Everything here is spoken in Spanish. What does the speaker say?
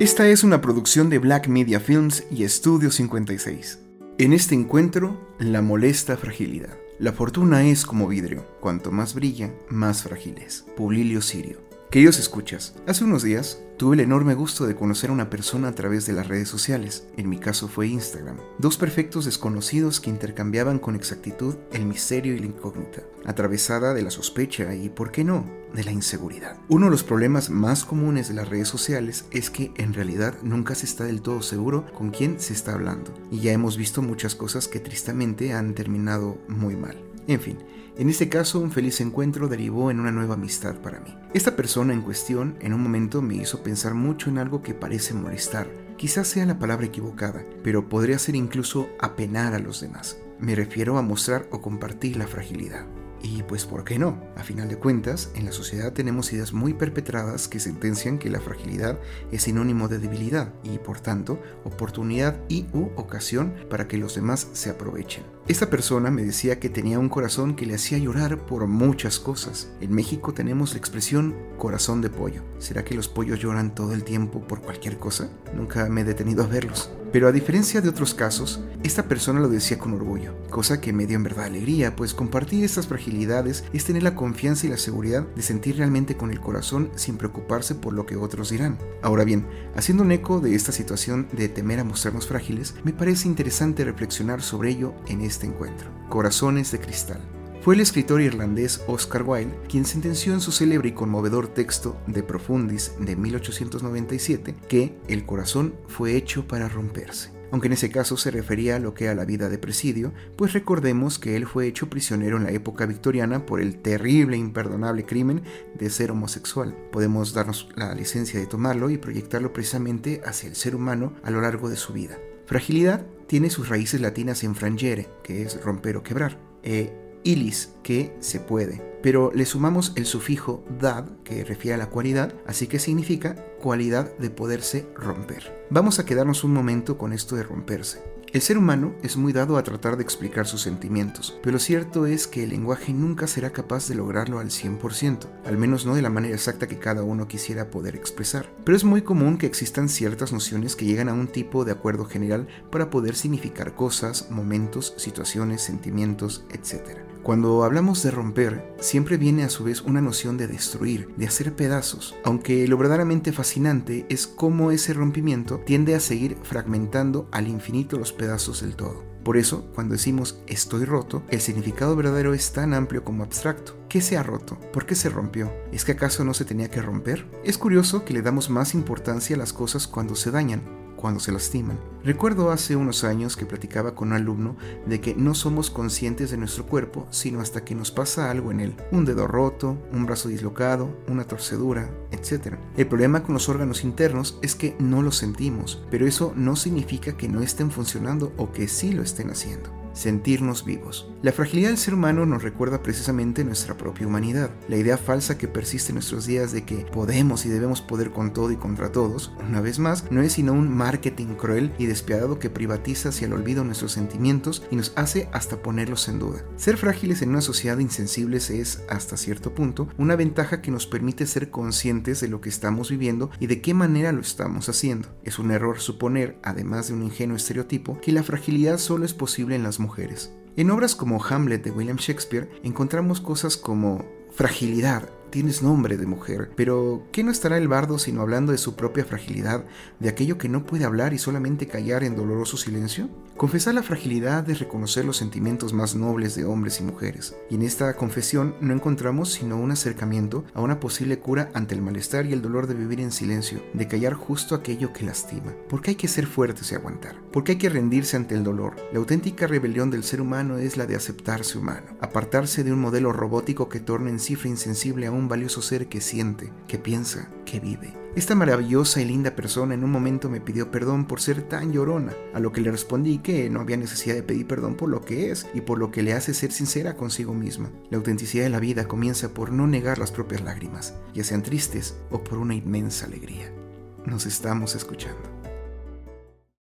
Esta es una producción de Black Media Films y Estudio 56. En este encuentro, la molesta fragilidad. La fortuna es como vidrio, cuanto más brilla, más frágil es. Publilio Sirio. Queridos escuchas, hace unos días tuve el enorme gusto de conocer a una persona a través de las redes sociales, en mi caso fue Instagram, dos perfectos desconocidos que intercambiaban con exactitud el misterio y la incógnita, atravesada de la sospecha y, ¿por qué no?, de la inseguridad. Uno de los problemas más comunes de las redes sociales es que en realidad nunca se está del todo seguro con quién se está hablando, y ya hemos visto muchas cosas que tristemente han terminado muy mal. En fin, en este caso un feliz encuentro derivó en una nueva amistad para mí. Esta persona en cuestión en un momento me hizo pensar mucho en algo que parece molestar. Quizás sea la palabra equivocada, pero podría ser incluso apenar a los demás. Me refiero a mostrar o compartir la fragilidad. Y pues, ¿por qué no? A final de cuentas, en la sociedad tenemos ideas muy perpetradas que sentencian que la fragilidad es sinónimo de debilidad y, por tanto, oportunidad y u ocasión para que los demás se aprovechen. Esta persona me decía que tenía un corazón que le hacía llorar por muchas cosas. En México tenemos la expresión corazón de pollo. ¿Será que los pollos lloran todo el tiempo por cualquier cosa? Nunca me he detenido a verlos. Pero a diferencia de otros casos, esta persona lo decía con orgullo, cosa que me dio en verdad alegría, pues compartir estas fragilidades es tener la confianza y la seguridad de sentir realmente con el corazón sin preocuparse por lo que otros dirán. Ahora bien, haciendo un eco de esta situación de temer a mostrarnos frágiles, me parece interesante reflexionar sobre ello en este encuentro. Corazones de cristal. Fue el escritor irlandés Oscar Wilde quien sentenció en su célebre y conmovedor texto De Profundis de 1897 que el corazón fue hecho para romperse. Aunque en ese caso se refería a lo que a la vida de presidio, pues recordemos que él fue hecho prisionero en la época victoriana por el terrible e imperdonable crimen de ser homosexual. Podemos darnos la licencia de tomarlo y proyectarlo precisamente hacia el ser humano a lo largo de su vida. Fragilidad tiene sus raíces latinas en frangere, que es romper o quebrar. E ilis, que se puede. Pero le sumamos el sufijo dad, que refiere a la cualidad, así que significa cualidad de poderse romper. Vamos a quedarnos un momento con esto de romperse. El ser humano es muy dado a tratar de explicar sus sentimientos, pero lo cierto es que el lenguaje nunca será capaz de lograrlo al 100%, al menos no de la manera exacta que cada uno quisiera poder expresar. Pero es muy común que existan ciertas nociones que llegan a un tipo de acuerdo general para poder significar cosas, momentos, situaciones, sentimientos, etc. Cuando hablamos de romper, siempre viene a su vez una noción de destruir, de hacer pedazos, aunque lo verdaderamente fascinante es cómo ese rompimiento tiende a seguir fragmentando al infinito los pedazos del todo. Por eso, cuando decimos estoy roto, el significado verdadero es tan amplio como abstracto. ¿Qué se ha roto? ¿Por qué se rompió? ¿Es que acaso no se tenía que romper? Es curioso que le damos más importancia a las cosas cuando se dañan, cuando se lastiman. Recuerdo hace unos años que platicaba con un alumno de que no somos conscientes de nuestro cuerpo sino hasta que nos pasa algo en él. Un dedo roto, un brazo dislocado, una torcedura, etc. El problema con los órganos internos es que no los sentimos, pero eso no significa que no estén funcionando o que sí lo estén haciendo sentirnos vivos. La fragilidad del ser humano nos recuerda precisamente nuestra propia humanidad, la idea falsa que persiste en nuestros días de que podemos y debemos poder con todo y contra todos, una vez más, no es sino un marketing cruel y despiadado que privatiza hacia el olvido nuestros sentimientos y nos hace hasta ponerlos en duda. Ser frágiles en una sociedad insensibles es, hasta cierto punto, una ventaja que nos permite ser conscientes de lo que estamos viviendo y de qué manera lo estamos haciendo. Es un error suponer, además de un ingenuo estereotipo, que la fragilidad solo es posible en las mujeres mujeres en obras como Hamlet de William Shakespeare encontramos cosas como fragilidad, tienes nombre de mujer, pero ¿qué no estará el bardo sino hablando de su propia fragilidad, de aquello que no puede hablar y solamente callar en doloroso silencio? Confesar la fragilidad es reconocer los sentimientos más nobles de hombres y mujeres, y en esta confesión no encontramos sino un acercamiento a una posible cura ante el malestar y el dolor de vivir en silencio, de callar justo aquello que lastima. Porque hay que ser fuertes y aguantar, porque hay que rendirse ante el dolor. La auténtica rebelión del ser humano es la de aceptarse humano, apartarse de un modelo robótico que torna en cifra insensible a un valioso ser que siente, que piensa, que vive. Esta maravillosa y linda persona en un momento me pidió perdón por ser tan llorona, a lo que le respondí que no había necesidad de pedir perdón por lo que es y por lo que le hace ser sincera consigo misma. La autenticidad de la vida comienza por no negar las propias lágrimas, ya sean tristes o por una inmensa alegría. Nos estamos escuchando.